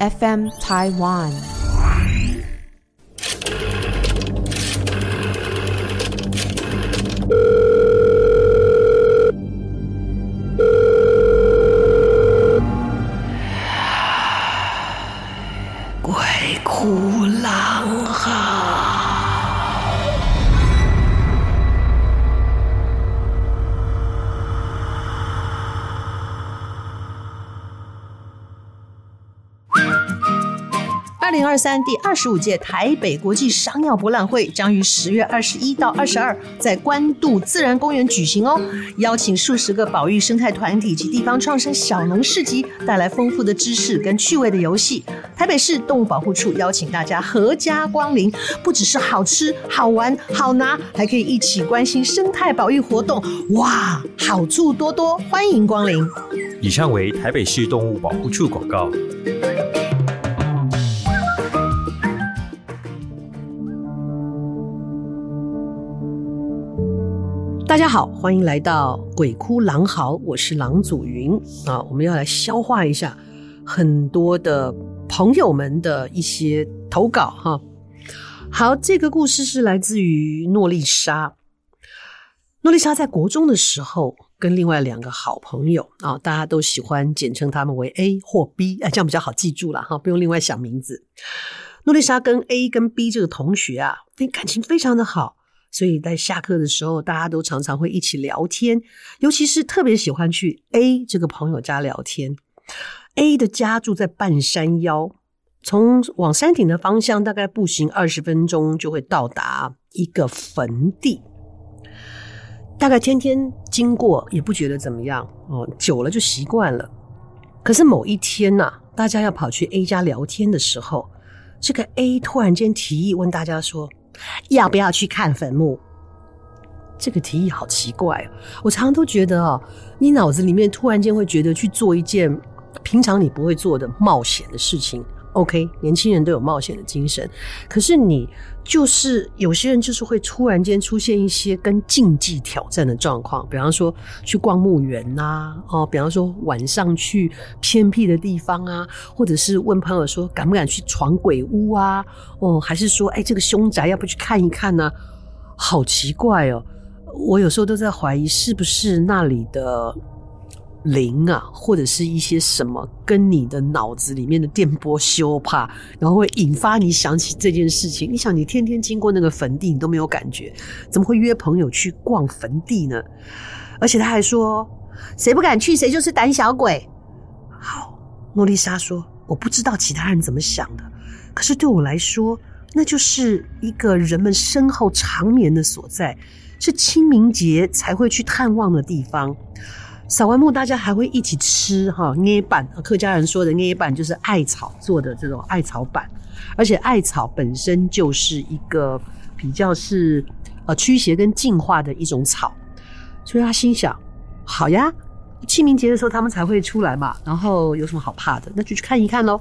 FM Taiwan。二三第二十五届台北国际商药博览会将于十月二十一到二十二在关渡自然公园举行哦，邀请数十个保育生态团体及地方创生小农市集，带来丰富的知识跟趣味的游戏。台北市动物保护处邀请大家阖家光临，不只是好吃、好玩、好拿，还可以一起关心生态保育活动，哇，好处多多，欢迎光临。以上为台北市动物保护处广告。大家好，欢迎来到鬼哭狼嚎，我是郎祖筠啊。我们要来消化一下很多的朋友们的一些投稿哈。好，这个故事是来自于诺丽莎。诺丽莎在国中的时候，跟另外两个好朋友啊，大家都喜欢简称他们为 A 或 B，哎，这样比较好记住了哈，不用另外想名字。诺丽莎跟 A 跟 B 这个同学啊，非感情非常的好。所以在下课的时候，大家都常常会一起聊天，尤其是特别喜欢去 A 这个朋友家聊天。A 的家住在半山腰，从往山顶的方向，大概步行二十分钟就会到达一个坟地。大概天天经过也不觉得怎么样哦，久了就习惯了。可是某一天呐、大家要跑去 A 家聊天的时候，这个 A 突然间提议问大家说，要不要去看坟墓？这个提议好奇怪，我常常都觉得哦，你脑子里面突然间会觉得去做一件平常你不会做的冒险的事情。OK，年轻人都有冒险的精神，可是你就是有些人就是会突然间出现一些跟禁忌挑战的状况，比方说去逛墓园呐，哦，比方说晚上去偏僻的地方啊，或者是问朋友说敢不敢去闯鬼屋啊，哦，还是说哎这个凶宅要不去看一看呢？好奇怪哦，我有时候都在怀疑是不是那里的。灵啊，或者是一些什么跟你的脑子里面的电波修怕，然后会引发你想起这件事情。你想，你天天经过那个坟地，你都没有感觉，怎么会约朋友去逛坟地呢？而且他还说，谁不敢去，谁就是胆小鬼。好，诺丽莎说，我不知道其他人怎么想的，可是对我来说，那就是一个人们身后长眠的所在，是清明节才会去探望的地方。扫完墓，大家还会一起吃哈捏板，客家人说的捏板就是艾草做的这种艾草板，而且艾草本身就是一个比较是呃驱邪跟净化的一种草，所以他心想：好呀，清明节的时候他们才会出来嘛，然后有什么好怕的？那就去看一看喽。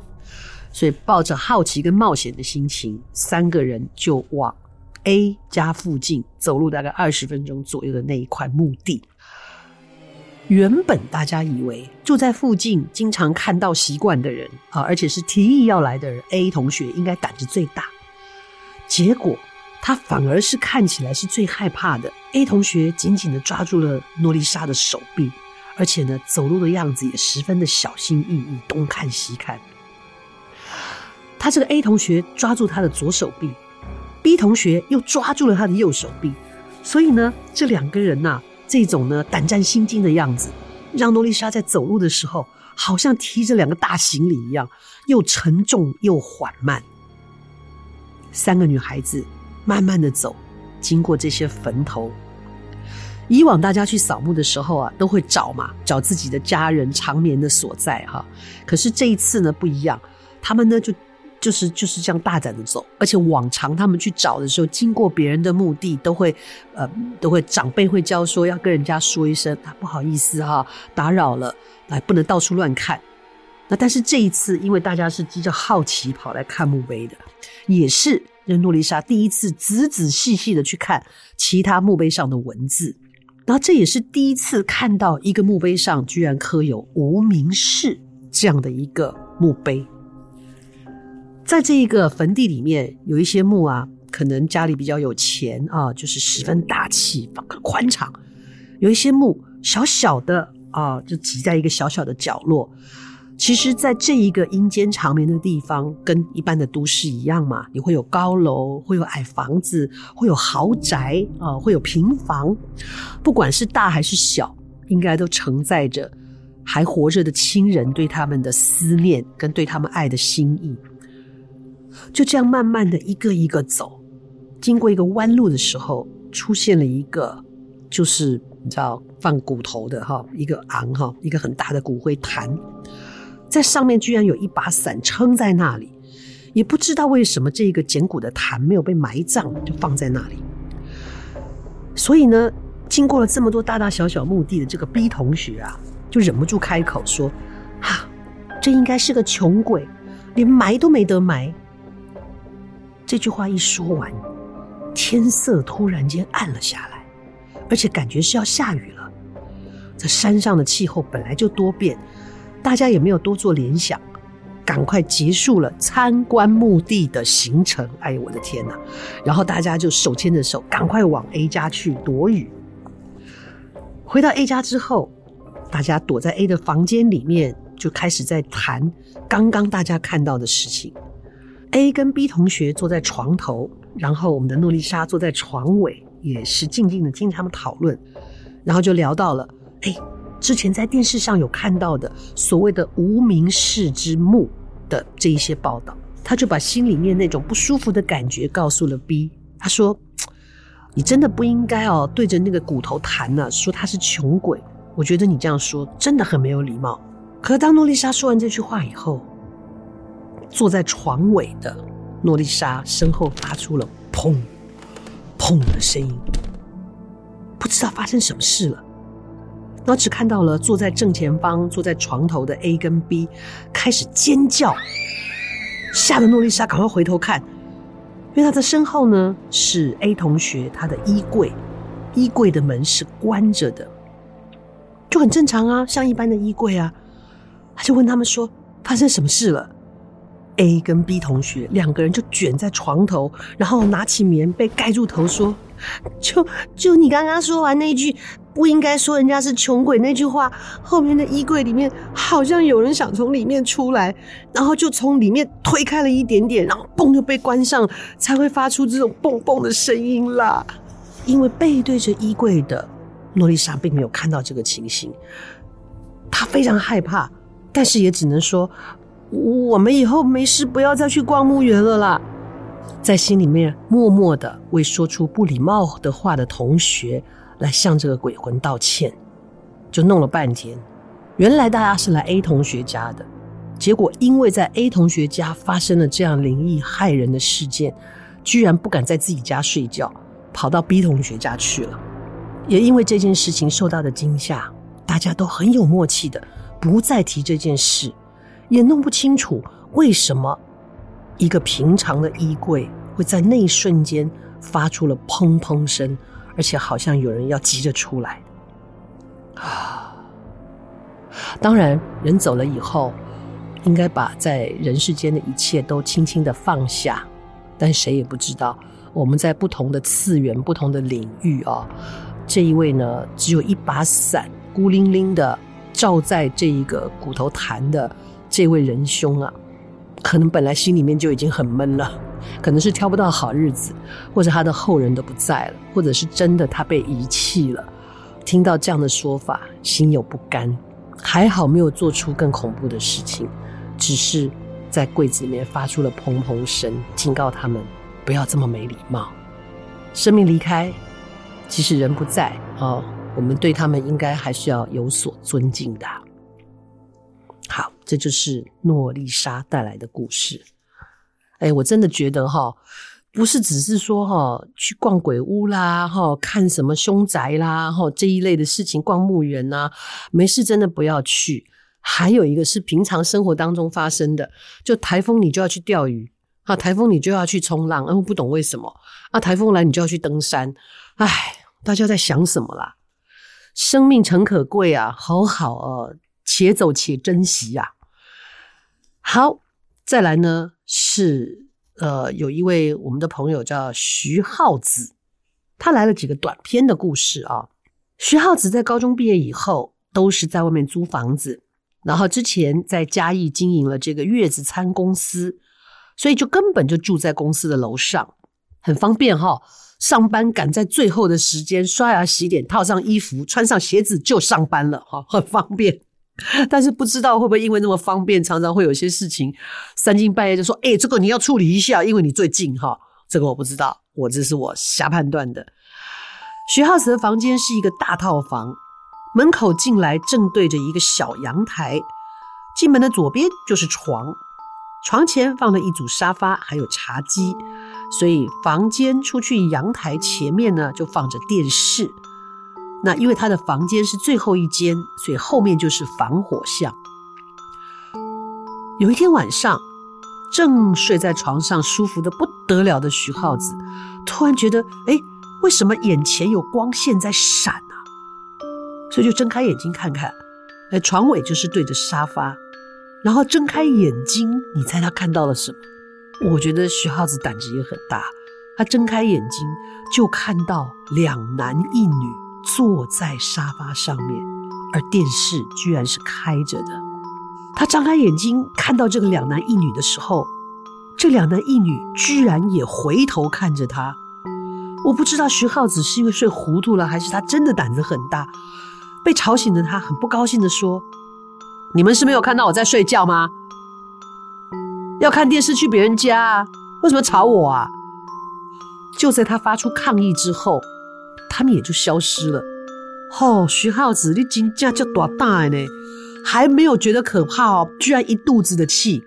所以抱着好奇跟冒险的心情，三个人就往 A 家附近走路大概二十分钟左右的那一块墓地。原本大家以为住在附近、经常看到习惯的人啊，而且是提议要来的人，A 同学应该胆子最大。结果他反而是看起来是最害怕的。A 同学紧紧地抓住了诺丽莎的手臂，而且呢，走路的样子也十分的小心翼翼，东看西看。他这个 A 同学抓住他的左手臂，B 同学又抓住了他的右手臂，所以呢，这两个人呐、这种呢，胆战心惊的样子，让诺丽莎在走路的时候，好像提着两个大行李一样，又沉重又缓慢。三个女孩子慢慢的走，经过这些坟头。以往大家去扫墓的时候啊，都会找嘛，找自己的家人长眠的所在哈。可是这一次呢，不一样，他们呢就。就是就是这样大胆的走，而且往常他们去找的时候，经过别人的墓地，都会呃都会长辈会教说要跟人家说一声啊，不好意思哈，打扰了，哎，不能到处乱看。那但是这一次，因为大家是急着好奇跑来看墓碑的，也是任诺丽莎第一次仔仔细细的去看其他墓碑上的文字，然后这也是第一次看到一个墓碑上居然刻有无名氏这样的一个墓碑。在这一个坟地里面，有一些墓啊，可能家里比较有钱啊，就是十分大气、宽敞；有一些墓小小的啊，就挤在一个小小的角落。其实，在这一个阴间长眠的地方，跟一般的都市一样嘛，你会有高楼，会有矮房子，会有豪宅啊，会有平房，不管是大还是小，应该都承载着还活着的亲人对他们的思念跟对他们爱的心意。就这样慢慢的一个一个走，经过一个弯路的时候，出现了一个，就是你知道放骨头的哈，一个昂哈，一个很大的骨灰坛。在上面居然有一把伞撑在那里，也不知道为什么这个捡骨的坛没有被埋葬，就放在那里。所以呢，经过了这么多大大小小墓地的这个 B 同学啊，就忍不住开口说：“哈，这应该是个穷鬼，连埋都没得埋。”这句话一说完，天色突然间暗了下来，而且感觉是要下雨了。这山上的气候本来就多变。大家也没有多做联想，赶快结束了参观墓地的行程。哎呦，我的天哪！然后大家就手牵着手，赶快往 A 家去躲雨。回到 A 家之后，大家躲在 A 的房间里面，就开始在谈刚刚大家看到的事情。A 跟 B 同学坐在床头，然后我们的诺丽莎坐在床尾，也是静静的听他们讨论，然后就聊到了，哎。之前在电视上有看到的所谓的无名氏之墓的这一些报道，他就把心里面那种不舒服的感觉告诉了 B。他说：“你真的不应该哦，对着那个骨头弹呢，说他是穷鬼。我觉得你这样说真的很没有礼貌。”可当诺丽莎说完这句话以后，坐在床尾的诺丽莎身后发出了砰砰的声音，不知道发生什么事了。然后只看到了坐在正前方、坐在床头的 A 跟 B 开始尖叫，吓得诺丽莎赶快回头看，因为他的身后呢是 A 同学他的衣柜，衣柜的门是关着的，就很正常啊，像一般的衣柜啊。他就问他们说：“发生什么事了？”A 跟 B 同学两个人就卷在床头，然后拿起棉被盖住头说：“就就你刚刚说完那句。”不应该说人家是穷鬼那句话，后面的衣柜里面好像有人想从里面出来，然后就从里面推开了一点点，然后嘣就被关上，才会发出这种嘣嘣的声音啦。因为背对着衣柜的诺丽莎并没有看到这个情形，她非常害怕，但是也只能说，我们以后没事不要再去逛墓园了啦。在心里面默默的为说出不礼貌的话的同学。来向这个鬼魂道歉，就弄了半天。原来大家是来 A 同学家的，结果因为在 A 同学家发生了这样灵异骇人的事件，居然不敢在自己家睡觉，跑到 B 同学家去了。也因为这件事情受到的惊吓，大家都很有默契的不再提这件事，也弄不清楚为什么一个平常的衣柜会在那一瞬间发出了砰砰声。而且好像有人要急着出来啊！当然，人走了以后，应该把在人世间的一切都轻轻的放下。但谁也不知道，我们在不同的次元、不同的领域啊，这一位呢，只有一把伞，孤零零的照在这一个骨头坛的这位仁兄啊，可能本来心里面就已经很闷了。可能是挑不到好日子，或者他的后人都不在了，或者是真的他被遗弃了。听到这样的说法，心有不甘。还好没有做出更恐怖的事情，只是在柜子里面发出了砰砰声，警告他们不要这么没礼貌。生命离开，即使人不在哦，我们对他们应该还是要有所尊敬的。这就是诺丽莎带来的故事。哎，我真的觉得哈，不是只是说哈，去逛鬼屋啦，哈，看什么凶宅啦，哈，这一类的事情，逛墓园呐，没事真的不要去。还有一个是平常生活当中发生的，就台风你就要去钓鱼啊，台风你就要去冲浪，我不懂为什么啊，台风来你就要去登山，哎，大家在想什么啦？生命诚可贵啊，好好哦，且走且珍惜呀。好，再来呢。是呃，有一位我们的朋友叫徐浩子，他来了几个短篇的故事啊。徐浩子在高中毕业以后，都是在外面租房子，然后之前在嘉义经营了这个月子餐公司，所以就根本就住在公司的楼上，很方便哈。上班赶在最后的时间，刷牙洗脸，套上衣服，穿上鞋子就上班了哈，很方便。但是不知道会不会因为那么方便，常常会有些事情三更半夜就说：“哎，这个你要处理一下，因为你最近哈。”这个我不知道，我这是我瞎判断的。徐浩子的房间是一个大套房，门口进来正对着一个小阳台，进门的左边就是床，床前放了一组沙发，还有茶几，所以房间出去阳台前面呢就放着电视。那因为他的房间是最后一间，所以后面就是防火巷。有一天晚上，正睡在床上舒服的不得了的徐浩子，突然觉得，哎，为什么眼前有光线在闪啊？所以就睁开眼睛看看，哎，床尾就是对着沙发，然后睁开眼睛，你猜他看到了什么？我觉得徐浩子胆子也很大，他睁开眼睛就看到两男一女。坐在沙发上面，而电视居然是开着的。他张开眼睛看到这个两男一女的时候，这两男一女居然也回头看着他。我不知道徐浩子是因为睡糊涂了，还是他真的胆子很大。被吵醒的他很不高兴地说：“你们是没有看到我在睡觉吗？要看电视去别人家啊，为什么吵我啊？”就在他发出抗议之后。他们也就消失了。哦，徐浩子，你真正叫多大呢？还没有觉得可怕哦，居然一肚子的气。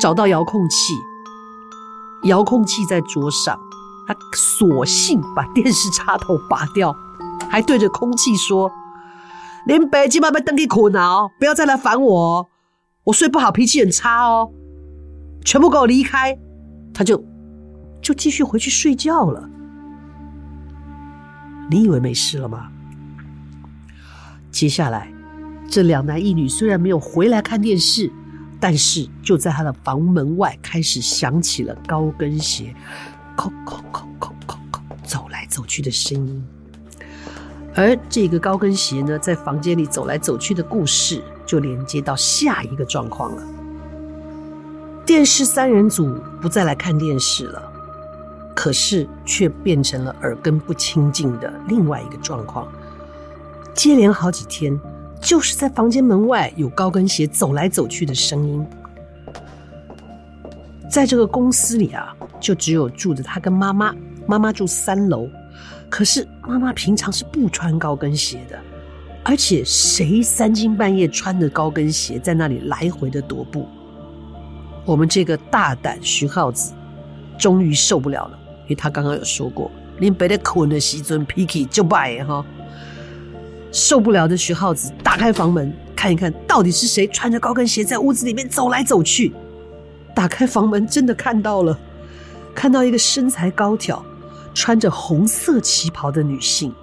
找到遥控器，遥控器在桌上，他索性把电视插头拔掉，还对着空气说：“连北京妈妈登记困哦，不要再来烦我哦，我睡不好，脾气很差哦，全部给我离开。”他就就继续回去睡觉了。你以为没事了吗？接下来，这两男一女虽然没有回来看电视，但是就在他的房门外开始响起了高跟鞋“叩叩叩叩叩叩”走来走去的声音。而这个高跟鞋呢，在房间里走来走去的故事，就连接到下一个状况了。电视三人组不再来看电视了。可是却变成了耳根不清净的另外一个状况。接连好几天，就是在房间门外有高跟鞋走来走去的声音。在这个公司里啊，就只有住着他跟妈妈，妈妈住三楼。可是妈妈平常是不穿高跟鞋的，而且谁三更半夜穿着高跟鞋在那里来回的踱步？我们这个大胆徐浩子终于受不了了。因为他刚刚有说过，连白天困的时阵脾气就坏哈，受不了的徐浩子打开房门看一看到底是谁穿着高跟鞋在屋子里面走来走去。打开房门真的看到了，看到一个身材高挑、穿着红色旗袍的女性。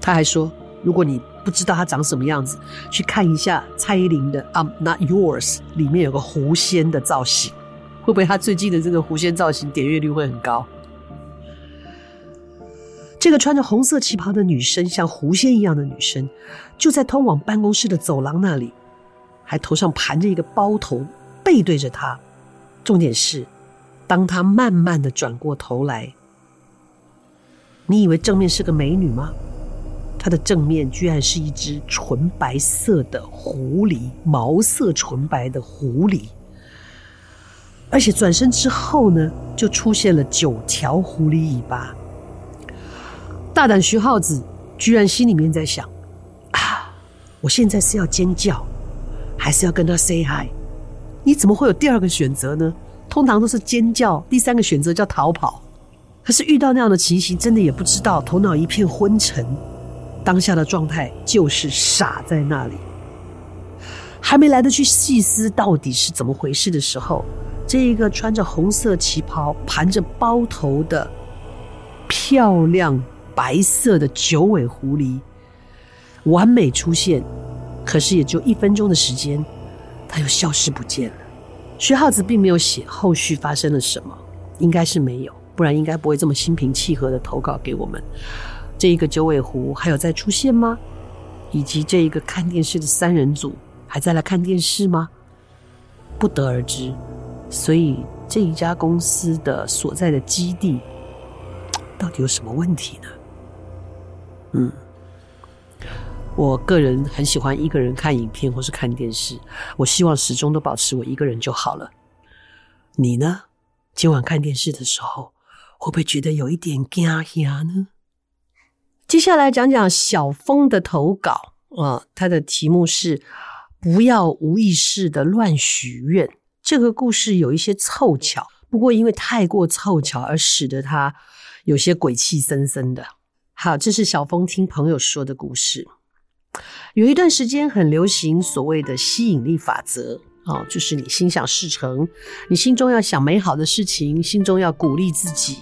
他还说，如果你不知道她长什么样子，去看一下蔡依林的《I'm Not Yours》里面有个狐仙的造型，会不会她最近的这个狐仙造型点阅率会很高？这个穿着红色旗袍的女生，像狐仙一样的女生，就在通往办公室的走廊那里，还头上盘着一个包头，背对着她。重点是，当她慢慢的转过头来，你以为正面是个美女吗？她的正面居然是一只纯白色的狐狸，毛色纯白的狐狸。而且转身之后呢，就出现了九条狐狸尾巴。大胆徐浩子居然心里面在想：啊，我现在是要尖叫，还是要跟他 say hi？你怎么会有第二个选择呢？通常都是尖叫，第三个选择叫逃跑。可是遇到那样的情形，真的也不知道，头脑一片昏沉，当下的状态就是傻在那里，还没来得去细思到底是怎么回事的时候，这一个穿着红色旗袍、盘着包头的漂亮。白色的九尾狐狸完美出现，可是也就一分钟的时间，它又消失不见了。徐浩子并没有写后续发生了什么，应该是没有，不然应该不会这么心平气和的投稿给我们。这一个九尾狐还有再出现吗？以及这一个看电视的三人组还在来看电视吗？不得而知。所以这一家公司的所在的基地到底有什么问题呢？嗯。我个人很喜欢一个人看影片或是看电视，我希望始终都保持我一个人就好了。你呢？今晚看电视的时候，会不会觉得有一点惊吓呢？接下来讲讲小峰的投稿啊，他的题目是“不要无意识的乱许愿”。这个故事有一些凑巧，不过因为太过凑巧而使得他有些鬼气森森的。好，这是小峰听朋友说的故事。有一段时间很流行所谓的吸引力法则哦，就是你心想事成，你心中要想美好的事情，心中要鼓励自己，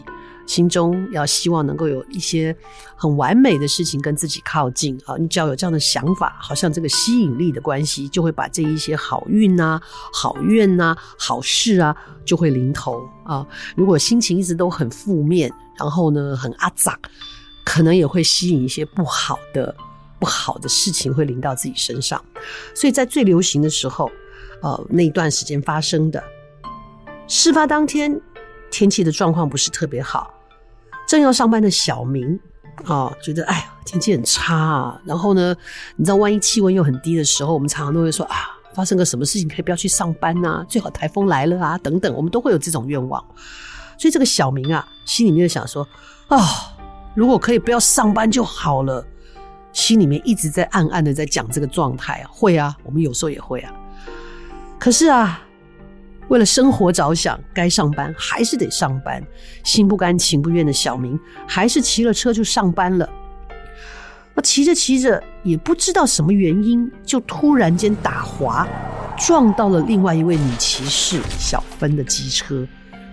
心中要希望能够有一些很完美的事情跟自己靠近啊。你只要有这样的想法，好像这个吸引力的关系就会把这一些好运啊、好愿啊、好事啊就会临头啊。如果心情一直都很负面，然后呢很阿杂，可能也会吸引一些不好的。不好的事情会临到自己身上，所以在最流行的时候，呃，那一段时间发生的，事发当天天气的状况不是特别好，正要上班的小明啊、觉得哎呀天气很差啊，然后呢，你知道万一气温又很低的时候，我们常常都会说啊，发生个什么事情可以不要去上班啊，最好台风来了啊等等，我们都会有这种愿望，所以这个小明啊，心里面就想说啊、哦，如果可以不要上班就好了。心里面一直在暗暗的在讲这个状态啊，会啊，我们有时候也会啊。可是啊，为了生活着想，该上班还是得上班，心不甘情不愿的小明还是骑了车就上班了。那骑着骑着，也不知道什么原因，就突然间打滑，撞到了另外一位女骑士小芬的机车，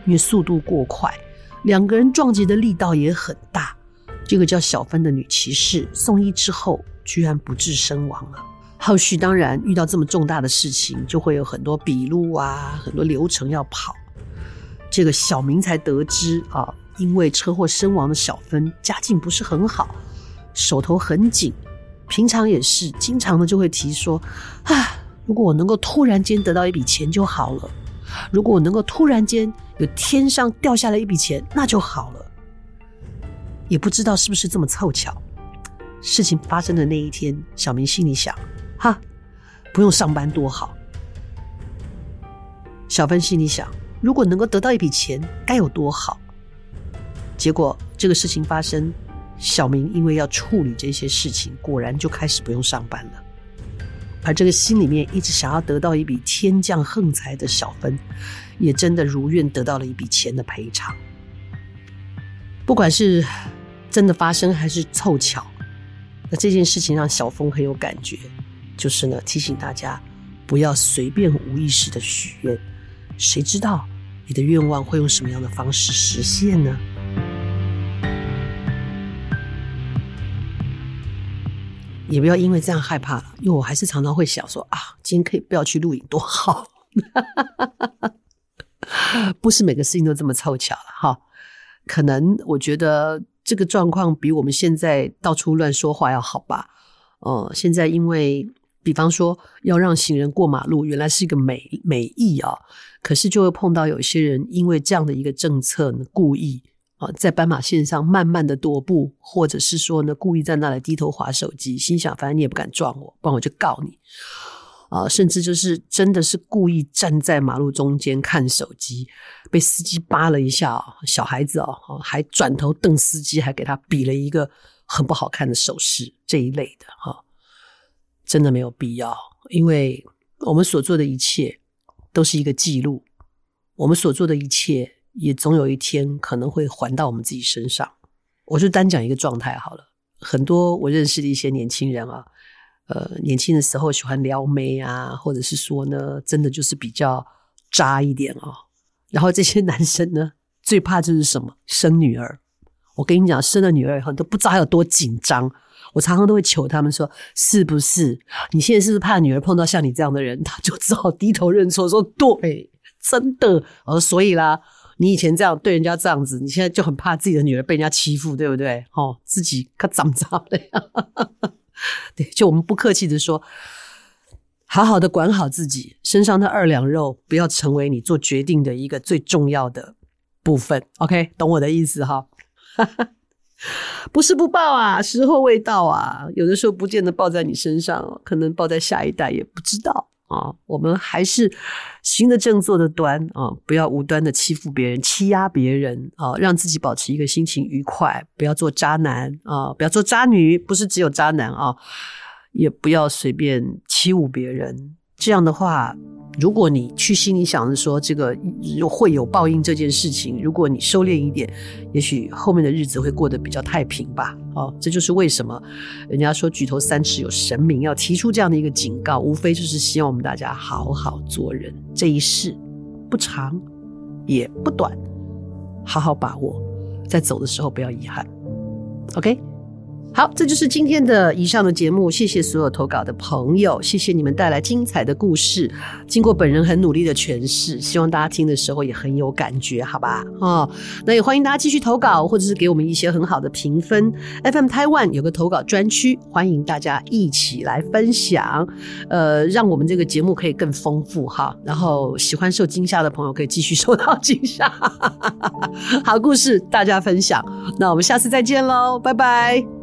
因为速度过快，两个人撞击的力道也很大。这个叫小芬的女骑士送医之后，居然不治身亡了。后续当然遇到这么重大的事情，就会有很多笔录啊，很多流程要跑。这个小明才得知啊，因为车祸身亡的小芬家境不是很好，手头很紧，平常也是经常的就会提说啊，如果我能够突然间得到一笔钱就好了，如果我能够突然间有天上掉下来一笔钱，那就好了。也不知道是不是这么凑巧，事情发生的那一天，小明心里想：哈，不用上班多好。小芬心里想：如果能够得到一笔钱，该有多好。结果这个事情发生，小明因为要处理这些事情，果然就开始不用上班了。而这个心里面一直想要得到一笔天降横财的小芬，也真的如愿得到了一笔钱的赔偿。不管是。真的发生还是凑巧？那这件事情让小峰很有感觉，就是呢，提醒大家不要随便无意识的许愿，谁知道你的愿望会用什么样的方式实现呢？也不要因为这样害怕了，因为我还是常常会想说啊，今天可以不要去录影多好，不是每个事情都这么凑巧了哈，可能我觉得。这个状况比我们现在到处乱说话要好吧？呃，现在因为比方说要让行人过马路，原来是一个美美意啊，可是就会碰到有些人因为这样的一个政策呢，故意啊在斑马线上慢慢的踱步，或者是说呢故意在那里低头滑手机，心想反正你也不敢撞我，不然我就告你。啊，甚至就是真的是故意站在马路中间看手机，被司机扒了一下，小孩子哦，还转头瞪司机，还给他比了一个很不好看的手势，这一类的哈，真的没有必要，因为我们所做的一切都是一个记录，我们所做的一切也总有一天可能会还到我们自己身上。我就单讲一个状态好了，很多我认识的一些年轻人啊。呃，年轻的时候喜欢撩妹啊，或者是说呢，真的就是比较渣一点哦。然后这些 男生呢，最怕就是什么？生女儿。我跟你讲，生了女儿以后都不知道有多紧张。我常常都会求他们说，是不是？你现在是不是怕女儿碰到像你这样的人？他就只好低头认错，说对，真的。我说所以啦，你以前这样对人家这样子，你现在就很怕自己的女儿被人家欺负，对不对？哦，自己可长着的呀。对，就我们不客气的说，好好的管好自己身上的二两肉，不要成为你做决定的一个最重要的部分。OK，懂我的意思哈？不是不报啊，时候未到啊。有的时候不见得报在你身上，可能报在下一代，也不知道啊。我们还是行得正，坐得端啊，不要无端的欺负别人、欺压别人啊，让自己保持一个心情愉快，不要做渣男啊，不要做渣女，不是只有渣男啊，也不要随便欺侮别人。这样的话。如果你去心里想着说这个会有报应这件事情，如果你收敛一点，也许后面的日子会过得比较太平吧。哦，这就是为什么人家说举头三尺有神明，要提出这样的一个警告，无非就是希望我们大家好好做人。这一世不长也不短，好好把握，在走的时候不要遗憾。OK。好，这就是今天的以上的节目。谢谢所有投稿的朋友，谢谢你们带来精彩的故事。经过本人很努力的诠释，希望大家听的时候也很有感觉，好吧？哦，那也欢迎大家继续投稿，或者是给我们一些很好的评分。FM Taiwan 有个投稿专区，欢迎大家一起来分享，呃，让我们这个节目可以更丰富哈。然后喜欢受惊吓的朋友可以继续受到惊吓，好故事大家分享。那我们下次再见喽，拜拜。